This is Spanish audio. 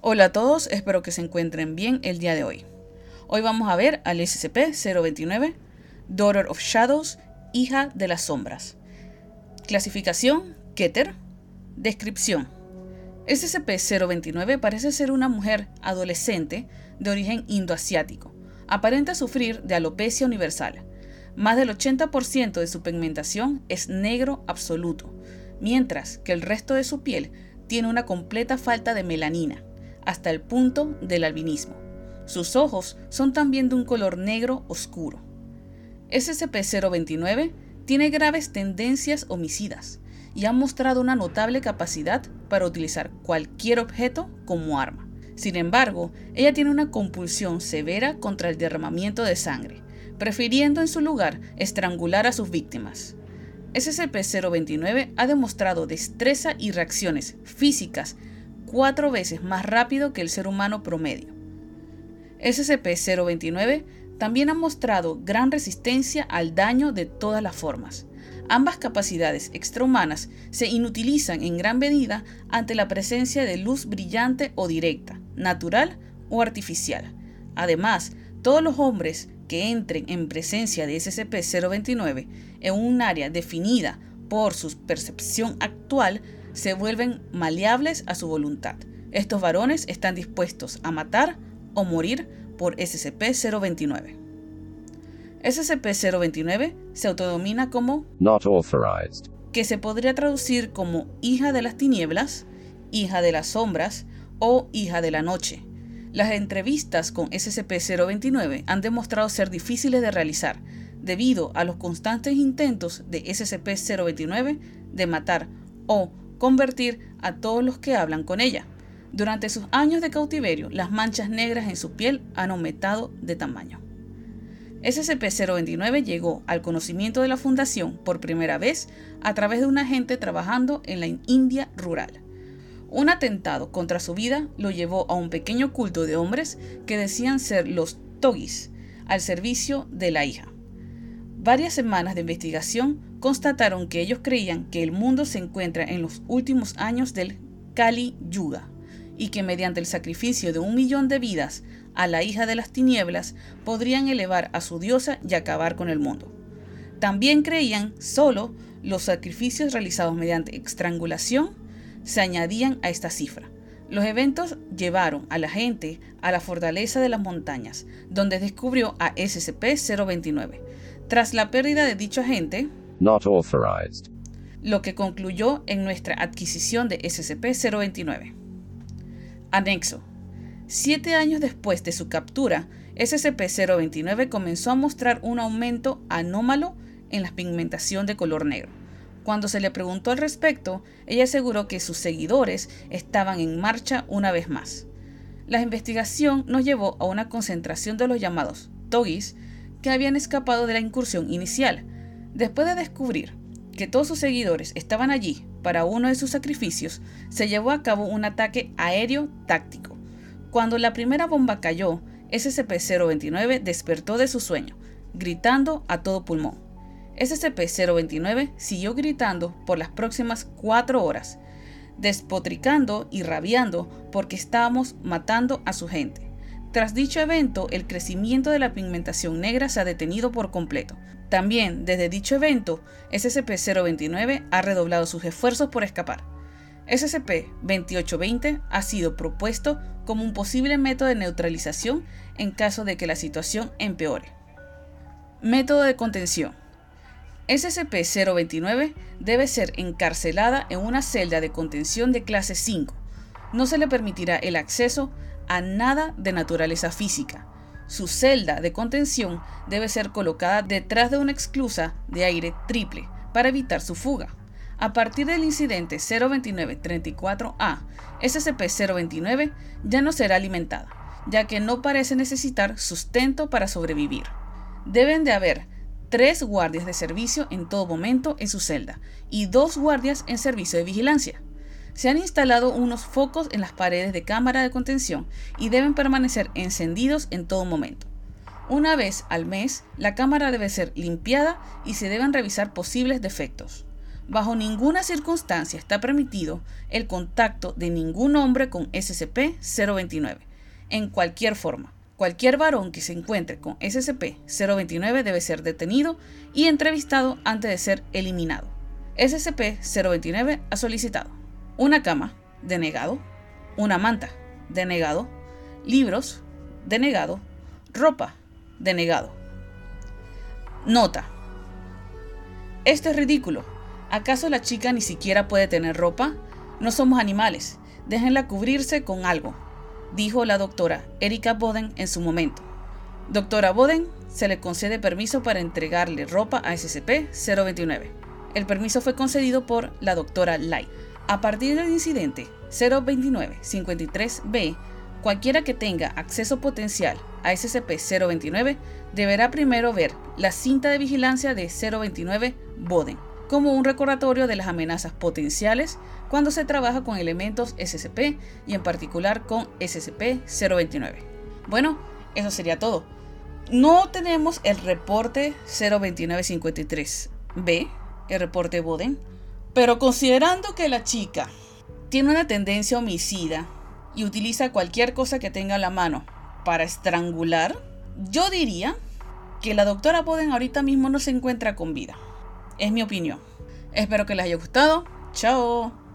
Hola a todos, espero que se encuentren bien el día de hoy. Hoy vamos a ver al SCP-029, Daughter of Shadows, hija de las sombras. Clasificación, Keter. Descripción. SCP-029 parece ser una mujer adolescente de origen indoasiático. Aparenta sufrir de alopecia universal. Más del 80% de su pigmentación es negro absoluto, mientras que el resto de su piel tiene una completa falta de melanina, hasta el punto del albinismo. Sus ojos son también de un color negro oscuro. SCP-029 tiene graves tendencias homicidas y ha mostrado una notable capacidad para utilizar cualquier objeto como arma. Sin embargo, ella tiene una compulsión severa contra el derramamiento de sangre, prefiriendo en su lugar estrangular a sus víctimas. SCP-029 ha demostrado destreza y reacciones físicas cuatro veces más rápido que el ser humano promedio. SCP-029 también ha mostrado gran resistencia al daño de todas las formas. Ambas capacidades extrahumanas se inutilizan en gran medida ante la presencia de luz brillante o directa, natural o artificial. Además, todos los hombres que entren en presencia de SCP-029 en un área definida por su percepción actual se vuelven maleables a su voluntad. Estos varones están dispuestos a matar o morir por SCP-029. SCP-029 se autodomina como Not authorized. que se podría traducir como hija de las tinieblas, hija de las sombras o hija de la noche. Las entrevistas con SCP-029 han demostrado ser difíciles de realizar debido a los constantes intentos de SCP-029 de matar o convertir a todos los que hablan con ella. Durante sus años de cautiverio, las manchas negras en su piel han aumentado de tamaño. SCP-029 llegó al conocimiento de la Fundación por primera vez a través de un agente trabajando en la India rural. Un atentado contra su vida lo llevó a un pequeño culto de hombres que decían ser los Togis, al servicio de la hija. Varias semanas de investigación constataron que ellos creían que el mundo se encuentra en los últimos años del Kali Yuga y que mediante el sacrificio de un millón de vidas a la hija de las tinieblas podrían elevar a su diosa y acabar con el mundo. También creían solo los sacrificios realizados mediante estrangulación se añadían a esta cifra. Los eventos llevaron a la gente a la fortaleza de las montañas, donde descubrió a SCP-029. Tras la pérdida de dicho agente, Not authorized. lo que concluyó en nuestra adquisición de SCP-029. Anexo. Siete años después de su captura, SCP-029 comenzó a mostrar un aumento anómalo en la pigmentación de color negro. Cuando se le preguntó al respecto, ella aseguró que sus seguidores estaban en marcha una vez más. La investigación nos llevó a una concentración de los llamados Togis que habían escapado de la incursión inicial. Después de descubrir que todos sus seguidores estaban allí para uno de sus sacrificios, se llevó a cabo un ataque aéreo táctico. Cuando la primera bomba cayó, SCP-029 despertó de su sueño, gritando a todo pulmón. SCP-029 siguió gritando por las próximas cuatro horas, despotricando y rabiando porque estábamos matando a su gente. Tras dicho evento, el crecimiento de la pigmentación negra se ha detenido por completo. También, desde dicho evento, SCP-029 ha redoblado sus esfuerzos por escapar. SCP-2820 ha sido propuesto como un posible método de neutralización en caso de que la situación empeore. Método de contención. SCP-029 debe ser encarcelada en una celda de contención de clase 5. No se le permitirá el acceso a nada de naturaleza física. Su celda de contención debe ser colocada detrás de una exclusa de aire triple para evitar su fuga. A partir del incidente 029-34A, SCP-029 ya no será alimentada, ya que no parece necesitar sustento para sobrevivir. Deben de haber tres guardias de servicio en todo momento en su celda y dos guardias en servicio de vigilancia. Se han instalado unos focos en las paredes de cámara de contención y deben permanecer encendidos en todo momento. Una vez al mes, la cámara debe ser limpiada y se deben revisar posibles defectos. Bajo ninguna circunstancia está permitido el contacto de ningún hombre con SCP-029, en cualquier forma. Cualquier varón que se encuentre con SCP-029 debe ser detenido y entrevistado antes de ser eliminado. SCP-029 ha solicitado una cama, denegado, una manta, denegado, libros, denegado, ropa, denegado. Nota. Esto es ridículo. ¿Acaso la chica ni siquiera puede tener ropa? No somos animales. Déjenla cubrirse con algo, dijo la doctora Erika Boden en su momento. Doctora Boden, se le concede permiso para entregarle ropa a SCP-029. El permiso fue concedido por la doctora Light. A partir del incidente 029-53B, cualquiera que tenga acceso potencial a SCP-029 deberá primero ver la cinta de vigilancia de 029 Boden como un recordatorio de las amenazas potenciales cuando se trabaja con elementos SCP y en particular con SCP-029. Bueno, eso sería todo. No tenemos el reporte 02953B, el reporte Boden, pero considerando que la chica tiene una tendencia homicida y utiliza cualquier cosa que tenga a la mano para estrangular, yo diría que la doctora Boden ahorita mismo no se encuentra con vida. Es mi opinión. Espero que les haya gustado. Chao.